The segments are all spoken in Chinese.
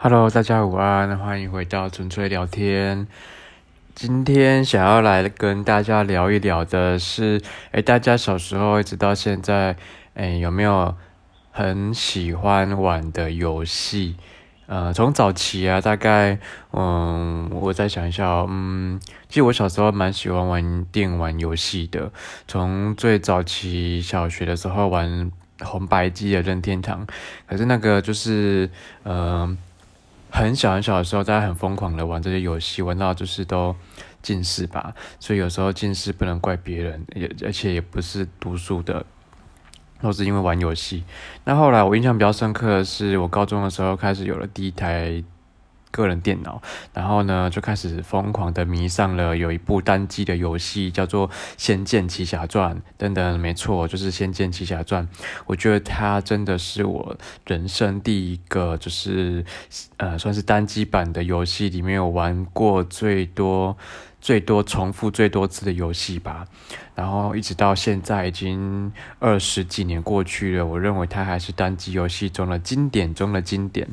Hello，大家午安，欢迎回到纯粹聊天。今天想要来跟大家聊一聊的是，哎，大家小时候一直到现在，哎，有没有很喜欢玩的游戏？呃，从早期啊，大概，嗯，我再想一下，嗯，其实我小时候蛮喜欢玩电玩游戏的，从最早期小学的时候玩红白机的任天堂，可是那个就是，呃。很小很小的时候，大家很疯狂的玩这些游戏，玩到就是都近视吧。所以有时候近视不能怪别人，也而且也不是读书的，都是因为玩游戏。那后来我印象比较深刻的是，我高中的时候开始有了第一台。个人电脑，然后呢，就开始疯狂的迷上了有一部单机的游戏，叫做《仙剑奇侠传》等等。没错，就是《仙剑奇侠传》。我觉得它真的是我人生第一个，就是呃，算是单机版的游戏里面有玩过最多。最多重复最多次的游戏吧，然后一直到现在已经二十几年过去了，我认为它还是单机游戏中的经典中的经典。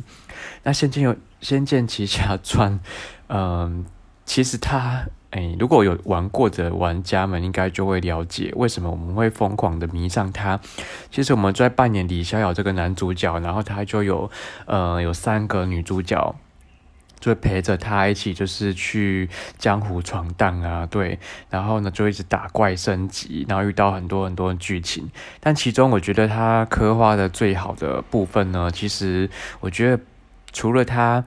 那《仙剑有《仙剑奇侠传》，嗯，其实它，哎，如果有玩过的玩家们，应该就会了解为什么我们会疯狂的迷上它。其实我们在扮演李逍遥这个男主角，然后他就有，呃，有三个女主角。就陪着他一起，就是去江湖闯荡啊，对，然后呢就一直打怪升级，然后遇到很多很多剧情。但其中我觉得他刻画的最好的部分呢，其实我觉得除了他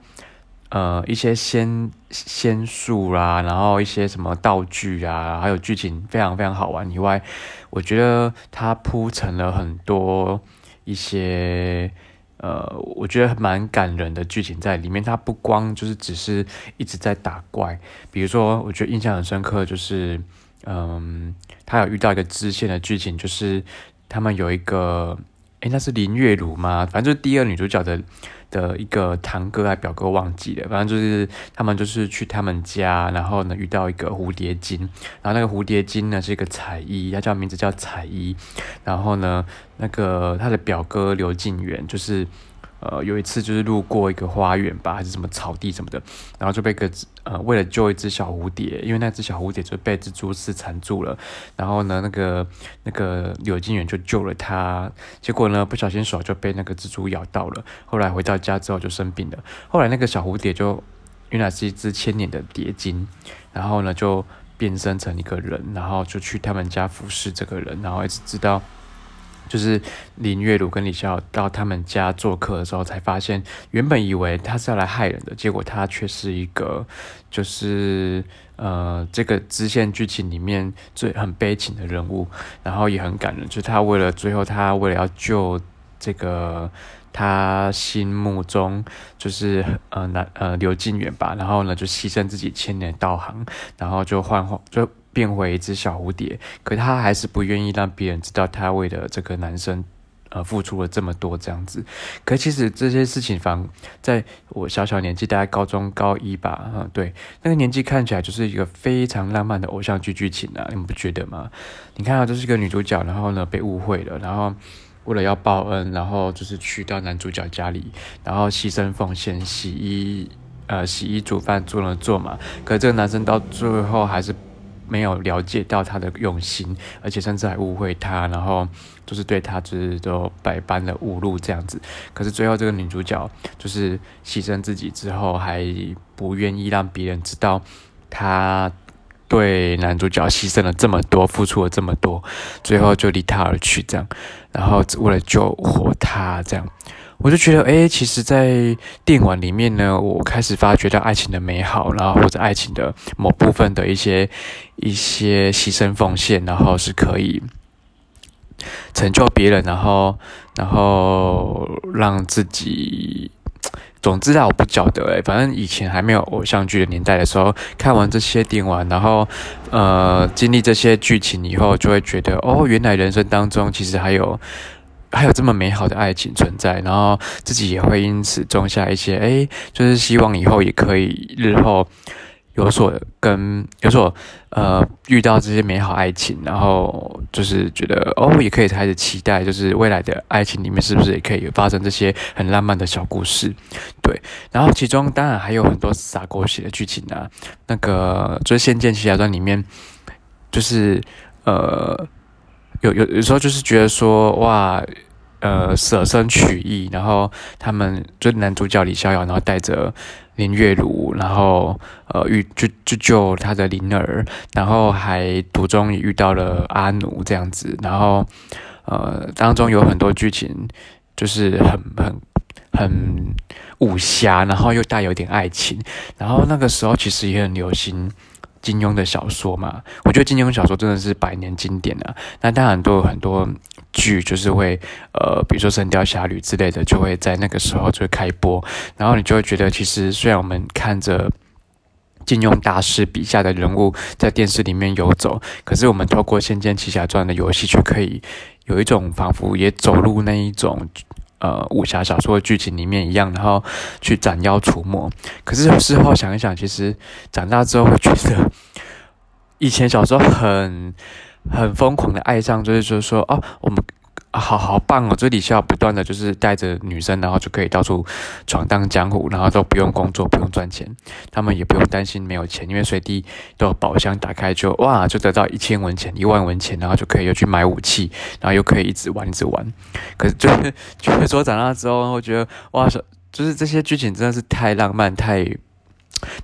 呃一些仙仙术啦，然后一些什么道具啊，还有剧情非常非常好玩以外，我觉得他铺成了很多一些。呃，我觉得蛮感人的剧情在里面。它不光就是只是一直在打怪，比如说，我觉得印象很深刻，就是，嗯，他有遇到一个支线的剧情，就是他们有一个，诶，那是林月如吗？反正就是第二女主角的。的一个堂哥还表哥忘记了，反正就是他们就是去他们家，然后呢遇到一个蝴蝶精，然后那个蝴蝶精呢是一个彩衣，她叫名字叫彩衣，然后呢那个她的表哥刘静元就是。呃，有一次就是路过一个花园吧，还是什么草地什么的，然后就被个呃，为了救一只小蝴蝶，因为那只小蝴蝶就被蜘蛛丝缠住了，然后呢，那个那个柳金远就救了它，结果呢，不小心手就被那个蜘蛛咬到了，后来回到家之后就生病了，后来那个小蝴蝶就原来是一只千年的蝶精，然后呢就变身成一个人，然后就去他们家服侍这个人，然后一直知道。就是林月如跟李逍遥到他们家做客的时候，才发现原本以为他是要来害人的，结果他却是一个，就是呃这个支线剧情里面最很悲情的人物，然后也很感人。就他为了最后他为了要救这个他心目中就是呃男呃刘静远吧，然后呢就牺牲自己千年道行，然后就换换就。变回一只小蝴蝶，可他还是不愿意让别人知道他为了这个男生，呃，付出了这么多这样子。可其实这些事情，反在我小小年纪，大概高中高一吧，嗯，对，那个年纪看起来就是一个非常浪漫的偶像剧剧情啊，你们不觉得吗？你看啊，这是个女主角，然后呢被误会了，然后为了要报恩，然后就是去到男主角家里，然后牺牲奉献，洗衣呃洗衣煮饭做了做嘛，可这个男生到最后还是。没有了解到他的用心，而且甚至还误会他，然后就是对他就是都百般的侮辱这样子。可是最后这个女主角就是牺牲自己之后，还不愿意让别人知道她对男主角牺牲了这么多，付出了这么多，最后就离他而去这样，然后为了救活他这样。我就觉得，哎，其实，在电玩里面呢，我开始发觉到爱情的美好，然后或者爱情的某部分的一些一些牺牲奉献，然后是可以成就别人，然后然后让自己，总之啊，我不晓得，哎，反正以前还没有偶像剧的年代的时候，看完这些电玩，然后呃，经历这些剧情以后，就会觉得，哦，原来人生当中其实还有。还有这么美好的爱情存在，然后自己也会因此种下一些，哎，就是希望以后也可以日后有所跟有所呃遇到这些美好爱情，然后就是觉得哦，也可以开始期待，就是未来的爱情里面是不是也可以发生这些很浪漫的小故事？对，然后其中当然还有很多洒狗血的剧情啊，那个就是《仙剑奇侠传》里面，就是呃有有有时候就是觉得说哇。呃，舍身取义，然后他们就男主角李逍遥，然后带着林月如，然后呃遇就就救他的灵儿，然后还途中也遇到了阿奴这样子，然后呃当中有很多剧情就是很很很武侠，然后又带有点爱情，然后那个时候其实也很流行。金庸的小说嘛，我觉得金庸小说真的是百年经典啊。那当然都有很多剧，就是会呃，比如说《神雕侠侣》之类的，就会在那个时候就会开播。然后你就会觉得，其实虽然我们看着金庸大师笔下的人物在电视里面游走，可是我们透过《仙剑奇侠传》的游戏，却可以有一种仿佛也走入那一种。呃，武侠小说的剧情里面一样，然后去斩妖除魔。可是事后想一想，其实长大之后会觉得，以前小时候很很疯狂的爱上，就是就是说，哦，我们。好好棒哦！这里需要不断的就是带着女生，然后就可以到处闯荡江湖，然后都不用工作，不用赚钱，他们也不用担心没有钱，因为随地都有宝箱，打开就哇，就得到一千文钱、一万文钱，然后就可以又去买武器，然后又可以一直玩一直玩。可是就是就是说长大之后，我觉得哇，就是这些剧情真的是太浪漫，太。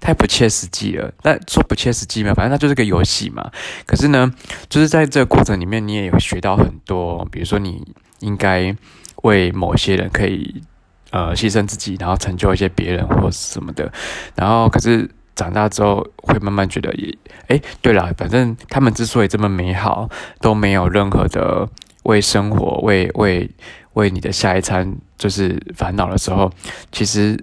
太不切实际了，但说不切实际嘛，反正它就是个游戏嘛。可是呢，就是在这个过程里面，你也会学到很多，比如说你应该为某些人可以呃牺牲自己，然后成就一些别人或什么的。然后，可是长大之后会慢慢觉得，也哎，对了，反正他们之所以这么美好，都没有任何的为生活、为为为你的下一餐就是烦恼的时候，其实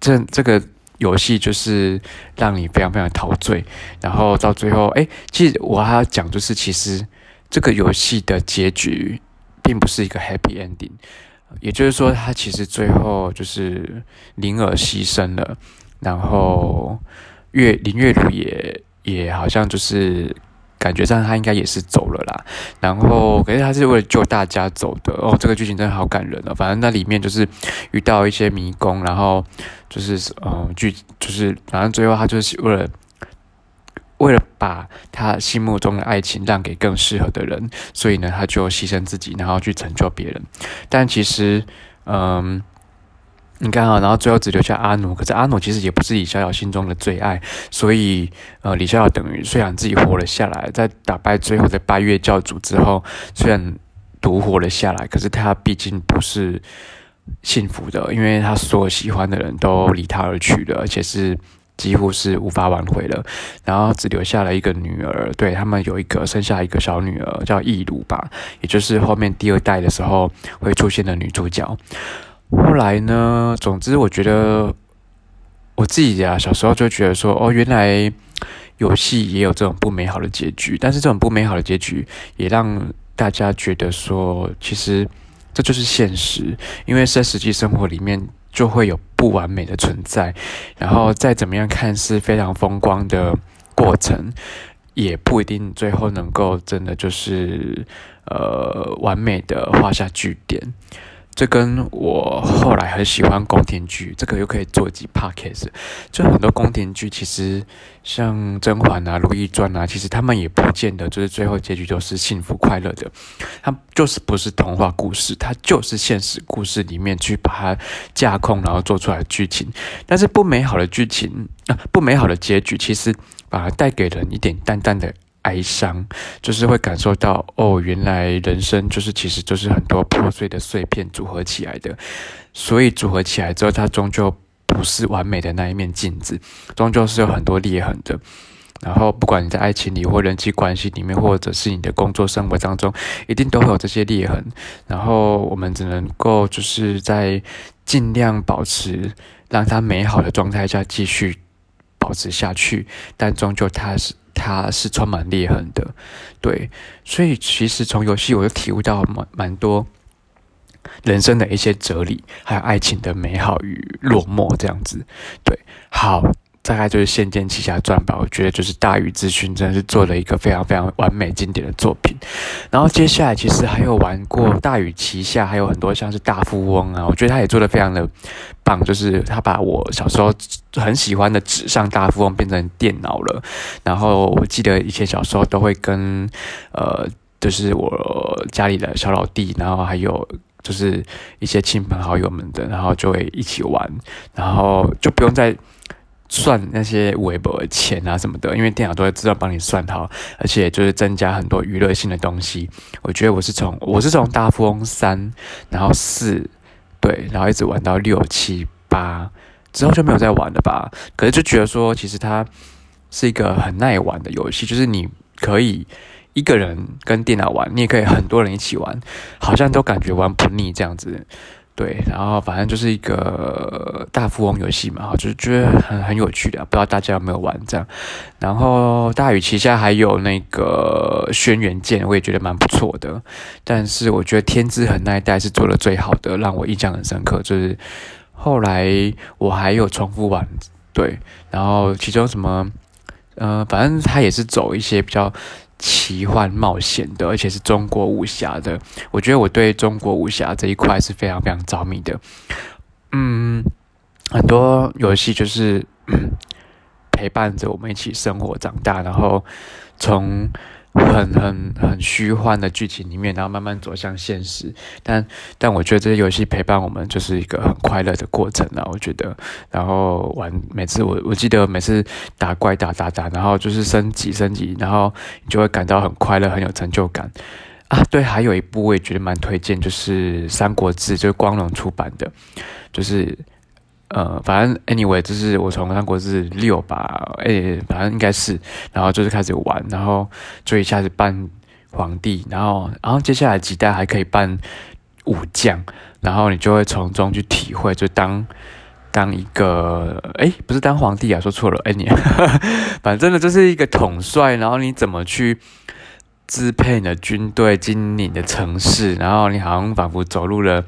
这这个。游戏就是让你非常非常陶醉，然后到最后，哎，其实我还要讲，就是其实这个游戏的结局并不是一个 happy ending，也就是说，他其实最后就是灵儿牺牲了，然后月林月如也也好像就是。感觉上他应该也是走了啦，然后可是他是为了救大家走的哦。这个剧情真的好感人哦。反正那里面就是遇到一些迷宫，然后就是嗯剧就是反正最后他就是为了为了把他心目中的爱情让给更适合的人，所以呢他就牺牲自己，然后去成就别人。但其实嗯。你看啊，然后最后只留下阿努，可是阿努其实也不是李逍遥心中的最爱，所以呃，李逍遥等于虽然自己活了下来，在打败最后的八月教主之后，虽然独活了下来，可是他毕竟不是幸福的，因为他所有喜欢的人都离他而去了，而且是几乎是无法挽回了，然后只留下了一个女儿，对他们有一个生下一个小女儿叫易如吧，也就是后面第二代的时候会出现的女主角。后来呢？总之，我觉得我自己啊，小时候就觉得说，哦，原来游戏也有这种不美好的结局。但是这种不美好的结局，也让大家觉得说，其实这就是现实。因为在实际生活里面，就会有不完美的存在。然后再怎么样看似非常风光的过程，也不一定最后能够真的就是呃完美的画下句点。这跟我后来很喜欢宫廷剧，这个又可以做几 podcast。就很多宫廷剧，其实像甄嬛啊、如懿传啊，其实他们也不见得就是最后结局都是幸福快乐的。它就是不是童话故事，它就是现实故事里面去把它架空，然后做出来的剧情。但是不美好的剧情啊，不美好的结局，其实把它带给人一点淡淡的。哀伤，就是会感受到哦，原来人生就是其实就是很多破碎的碎片组合起来的，所以组合起来之后，它终究不是完美的那一面镜子，终究是有很多裂痕的。然后，不管你在爱情里或人际关系里面，或者是你的工作生活当中，一定都会有这些裂痕。然后，我们只能够就是在尽量保持让它美好的状态下继续保持下去，但终究它是。它是充满裂痕的，对，所以其实从游戏我就体悟到蛮蛮多人生的一些哲理，还有爱情的美好与落寞这样子。对，好，大概就是《仙剑奇侠传》吧，我觉得就是大禹之勋真的是做了一个非常非常完美经典的作品。然后接下来其实还有玩过大禹旗下还有很多像是大富翁啊，我觉得他也做的非常的棒，就是他把我小时候很喜欢的纸上大富翁变成电脑了。然后我记得以前小时候都会跟呃，就是我家里的小老弟，然后还有就是一些亲朋好友们的，然后就会一起玩，然后就不用再。算那些微博的钱啊什么的，因为电脑都会自动帮你算好，而且就是增加很多娱乐性的东西。我觉得我是从我是从大富翁三，然后四，对，然后一直玩到六七八之后就没有再玩了吧。可是就觉得说，其实它是一个很耐玩的游戏，就是你可以一个人跟电脑玩，你也可以很多人一起玩，好像都感觉玩不腻这样子。对，然后反正就是一个大富翁游戏嘛，就是觉得很很有趣的，不知道大家有没有玩这样。然后大禹旗下还有那个轩辕剑，我也觉得蛮不错的。但是我觉得天之痕那一代是做的最好的，让我印象很深刻。就是后来我还有重复玩，对，然后其中什么，呃，反正他也是走一些比较。奇幻冒险的，而且是中国武侠的。我觉得我对中国武侠这一块是非常非常着迷的。嗯，很多游戏就是 陪伴着我们一起生活长大，然后从。很很很虚幻的剧情里面，然后慢慢走向现实。但但我觉得这些游戏陪伴我们就是一个很快乐的过程啊，我觉得。然后玩每次我我记得每次打怪打打打，然后就是升级升级，然后你就会感到很快乐，很有成就感啊。对，还有一部我也觉得蛮推荐，就是《三国志》，就是光荣出版的，就是。呃，反正 anyway，就是我从三国志六吧，哎，反正应该是，然后就是开始玩，然后就一下子扮皇帝，然后，然后接下来几代还可以扮武将，然后你就会从中去体会，就当当一个，哎，不是当皇帝啊，说错了，哎你，反正呢就是一个统帅，然后你怎么去支配你的军队，经营你的城市，然后你好像仿佛走入了。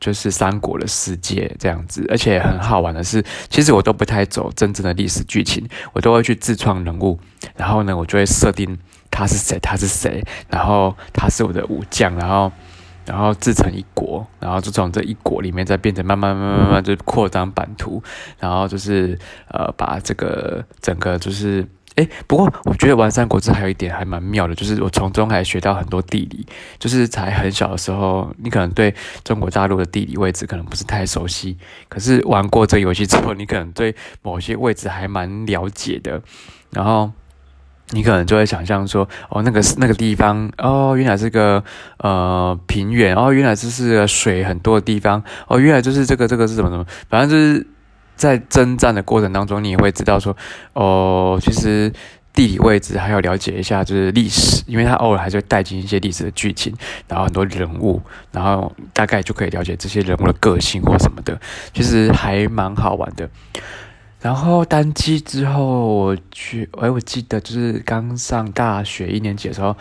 就是三国的世界这样子，而且很好玩的是，其实我都不太走真正的历史剧情，我都会去自创人物，然后呢，我就会设定他是谁，他是谁，然后他是我的武将，然后，然后自成一国，然后就从这一国里面再变成慢慢慢慢慢就扩张版图，然后就是呃把这个整个就是。哎，不过我觉得玩《三国志》还有一点还蛮妙的，就是我从中还学到很多地理。就是才很小的时候，你可能对中国大陆的地理位置可能不是太熟悉，可是玩过这游戏之后，你可能对某些位置还蛮了解的。然后你可能就会想象说，哦，那个那个地方，哦，原来是个呃平原，哦，原来这是水很多的地方，哦，原来就是这个这个是什么什么，反正就是。在征战的过程当中，你也会知道说，哦，其实地理位置还要了解一下，就是历史，因为他偶尔还是会带进一些历史的剧情，然后很多人物，然后大概就可以了解这些人物的个性或什么的，其实还蛮好玩的。然后单机之后，我去，哎，我记得就是刚上大学一年级的时候。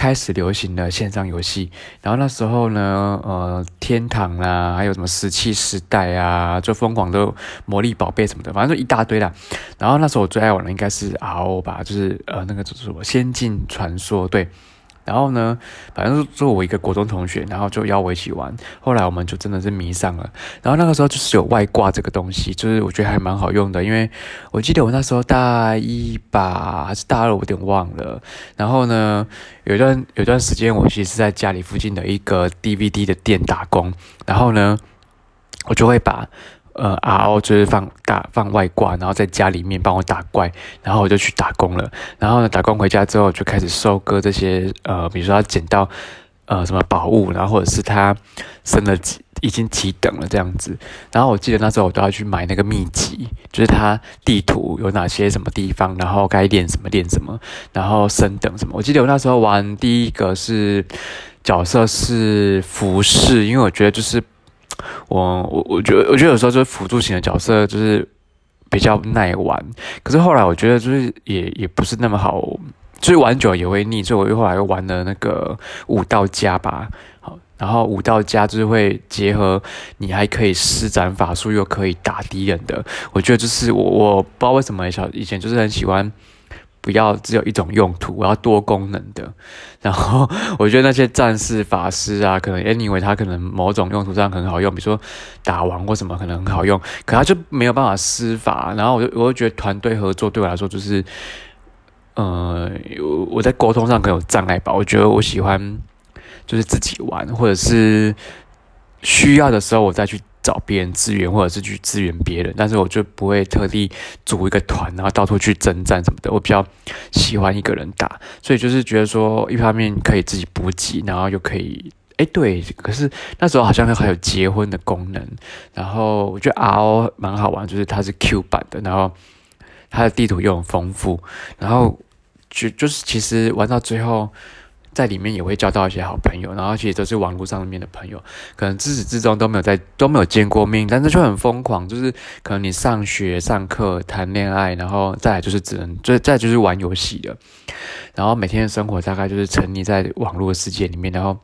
开始流行的线上游戏，然后那时候呢，呃，天堂啦，还有什么石器时代啊，就疯狂的魔力宝贝什么的，反正就一大堆啦。然后那时候我最爱玩的应该是 RO 吧，就是呃那个什么仙境传说，对。然后呢，反正做我一个国中同学，然后就邀我一起玩。后来我们就真的是迷上了。然后那个时候就是有外挂这个东西，就是我觉得还蛮好用的，因为我记得我那时候大一吧，还是大二，我有点忘了。然后呢，有一段有段时间，我其实是在家里附近的一个 DVD 的店打工。然后呢，我就会把。呃，RO 就是放大放外挂，然后在家里面帮我打怪，然后我就去打工了。然后呢，打工回家之后就开始收割这些呃，比如说他捡到呃什么宝物，然后或者是他升了几已经几等了这样子。然后我记得那时候我都要去买那个秘籍，就是他地图有哪些什么地方，然后该练什么练什么，然后升等什么。我记得我那时候玩第一个是角色是服饰，因为我觉得就是。我我我觉得我觉得有时候就是辅助型的角色就是比较耐玩，可是后来我觉得就是也也不是那么好，所以玩久了也会腻，所以我又后来又玩了那个武道家吧。好，然后武道家就是会结合你还可以施展法术，又可以打敌人的。我觉得就是我我不知道为什么小以前就是很喜欢。不要只有一种用途，我要多功能的。然后 我觉得那些战士、法师啊，可能 anyway 他可能某种用途上很好用，比如说打王或什么可能很好用，可他就没有办法施法。然后我就我就觉得团队合作对我来说就是，呃，我在沟通上可能有障碍吧。我觉得我喜欢就是自己玩，或者是需要的时候我再去。找别人支援，或者是去支援别人，但是我就不会特地组一个团，然后到处去征战什么的。我比较喜欢一个人打，所以就是觉得说，一方面可以自己补给，然后又可以，哎，对。可是那时候好像还有结婚的功能，然后我觉得 RO 蛮好玩，就是它是 Q 版的，然后它的地图又很丰富，然后就就是其实玩到最后。在里面也会交到一些好朋友，然后其实都是网络上面的朋友，可能自始至终都没有在都没有见过面，但是就很疯狂，就是可能你上学、上课、谈恋爱，然后再来就是只能，就再就是玩游戏的，然后每天的生活大概就是沉溺在网络世界里面，然后，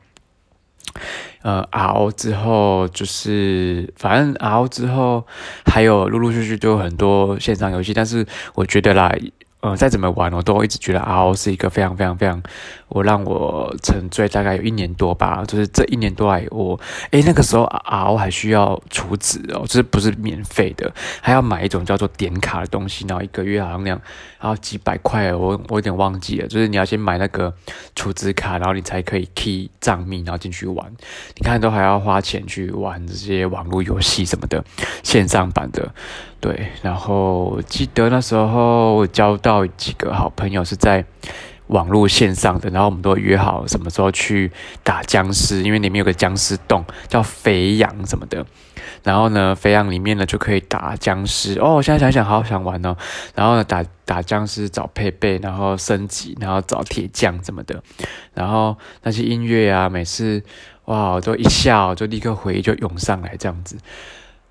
呃，RO 之后就是反正 RO 之后还有陆陆续续都有很多线上游戏，但是我觉得啦。呃，再怎么玩，我都一直觉得 RO 是一个非常非常非常，我让我沉醉大概有一年多吧。就是这一年多来，我诶那个时候 RO 还需要储值哦，就是不是免费的，还要买一种叫做点卡的东西，然后一个月好像那样，然后几百块，我我有点忘记了。就是你要先买那个储值卡，然后你才可以 key 账密，然后进去玩。你看都还要花钱去玩这些网络游戏什么的，线上版的。对，然后记得那时候交到几个好朋友是在网络线上的，然后我们都约好什么时候去打僵尸，因为里面有个僵尸洞叫肥羊什么的，然后呢，肥羊里面呢就可以打僵尸哦。现在想想，好想玩哦。然后呢，打打僵尸找配备，然后升级，然后找铁匠什么的，然后那些音乐啊，每次哇，都一下就立刻回忆就涌上来这样子。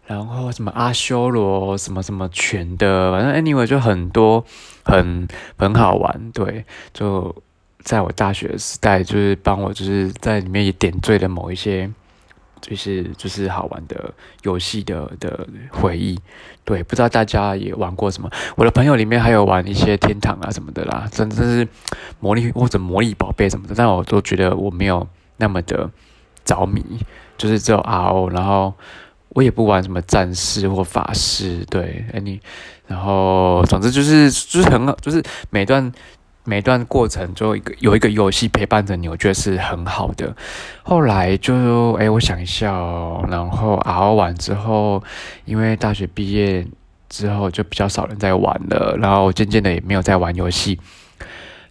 然后什么阿修罗什么什么全的，反正 anyway 就很多很很好玩，对，就在我大学时代，就是帮我就是在里面也点缀了某一些，就是就是好玩的游戏的的回忆，对，不知道大家也玩过什么？我的朋友里面还有玩一些天堂啊什么的啦，真的是魔力或者魔力宝贝什么的，但我都觉得我没有那么的着迷，就是只有 RO，然后。我也不玩什么战士或法师，对，哎你，然后总之就是就是很好，就是每段每段过程就一个有一个游戏陪伴着你，我觉得是很好的。后来就哎，我想一下哦，然后熬完之后，因为大学毕业之后就比较少人在玩了，然后渐渐的也没有在玩游戏，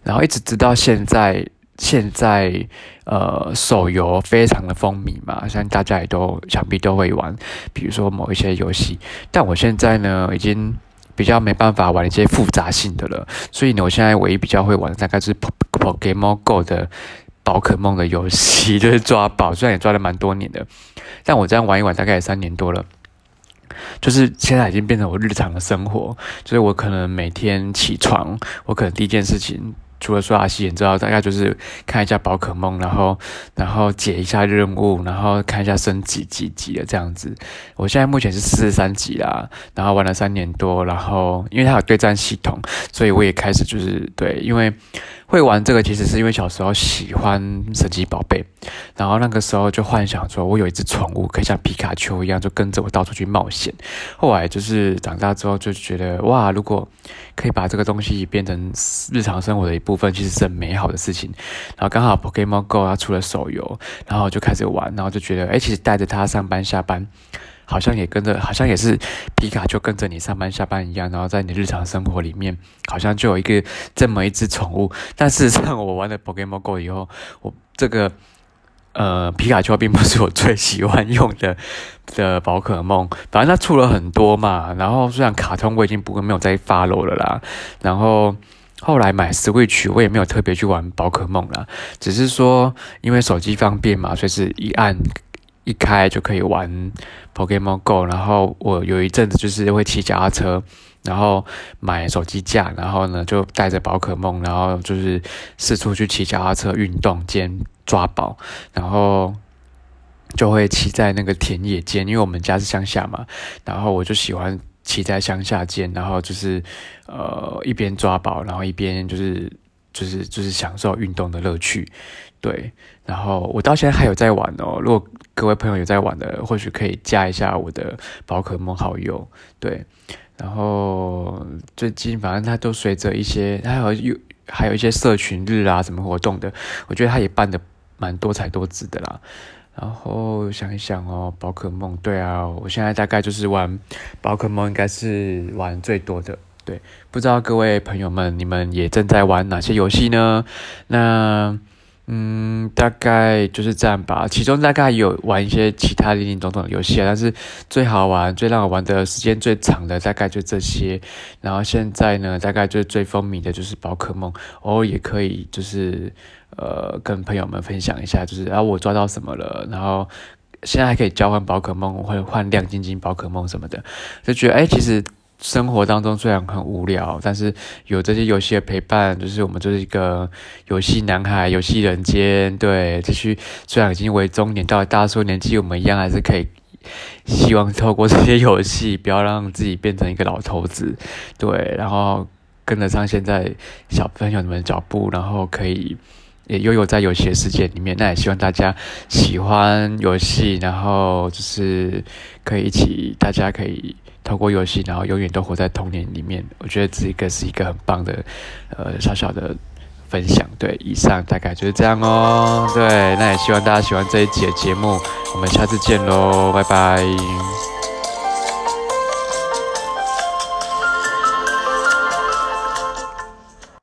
然后一直直到现在。现在，呃，手游非常的风靡嘛，相信大家也都想必都会玩，比如说某一些游戏。但我现在呢，已经比较没办法玩一些复杂性的了，所以呢，我现在唯一比较会玩的大概是 Pokemon Go 的宝可梦的游戏，就是抓宝，虽然也抓了蛮多年的，但我这样玩一玩大概也三年多了，就是现在已经变成我日常的生活，就是我可能每天起床，我可能第一件事情。除了刷牙洗脸之后，大概就是看一下宝可梦，然后然后解一下任务，然后看一下升级几级的这样子。我现在目前是四十三级啦，然后玩了三年多，然后因为它有对战系统，所以我也开始就是对，因为。会玩这个其实是因为小时候喜欢神奇宝贝，然后那个时候就幻想说，我有一只宠物可以像皮卡丘一样，就跟着我到处去冒险。后来就是长大之后就觉得，哇，如果可以把这个东西变成日常生活的一部分，其实是很美好的事情。然后刚好 Pokemon Go 它出了手游，然后就开始玩，然后就觉得，哎，其实带着它上班下班。好像也跟着，好像也是皮卡就跟着你上班下班一样，然后在你日常生活里面，好像就有一个这么一只宠物。但事实上，我玩了 Pokemon Go 以后，我这个呃皮卡丘并不是我最喜欢用的的宝可梦。反正它出了很多嘛，然后虽然卡通我已经不会没有再 follow 了啦，然后后来买 Switch 我也没有特别去玩宝可梦啦，只是说因为手机方便嘛，所以是一按。一开就可以玩 Pokemon Go，然后我有一阵子就是会骑脚踏车，然后买手机架，然后呢就带着宝可梦，然后就是四处去骑脚踏车运动兼抓宝，然后就会骑在那个田野间，因为我们家是乡下嘛，然后我就喜欢骑在乡下间，然后就是呃一边抓宝，然后一边就是就是就是享受运动的乐趣，对。然后我到现在还有在玩哦，如果各位朋友有在玩的，或许可以加一下我的宝可梦好友，对。然后最近反正它都随着一些，还有有还有一些社群日啊什么活动的，我觉得它也办的蛮多彩多姿的啦。然后想一想哦，宝可梦，对啊，我现在大概就是玩宝可梦，应该是玩最多的。对，不知道各位朋友们，你们也正在玩哪些游戏呢？那。嗯，大概就是这样吧。其中大概有玩一些其他零零总总的游戏啊，但是最好玩、最让我玩的时间最长的大概就这些。然后现在呢，大概就是最风靡的就是宝可梦，偶尔也可以就是呃跟朋友们分享一下，就是啊我抓到什么了，然后现在还可以交换宝可梦，或者换亮晶晶宝可梦什么的，就觉得哎其实。生活当中虽然很无聊，但是有这些游戏的陪伴，就是我们就是一个游戏男孩、游戏人间。对，继续虽然已经为中年，到了大叔年纪，我们一样还是可以希望透过这些游戏，不要让自己变成一个老头子。对，然后跟得上现在小朋友们的脚步，然后可以也拥有在游戏的世界里面。那也希望大家喜欢游戏，然后就是可以一起，大家可以。透过游戏，然后永远都活在童年里面。我觉得这一个是一个很棒的，呃，小小的分享。对，以上大概就是这样哦。对，那也希望大家喜欢这一集的节目。我们下次见喽，拜拜。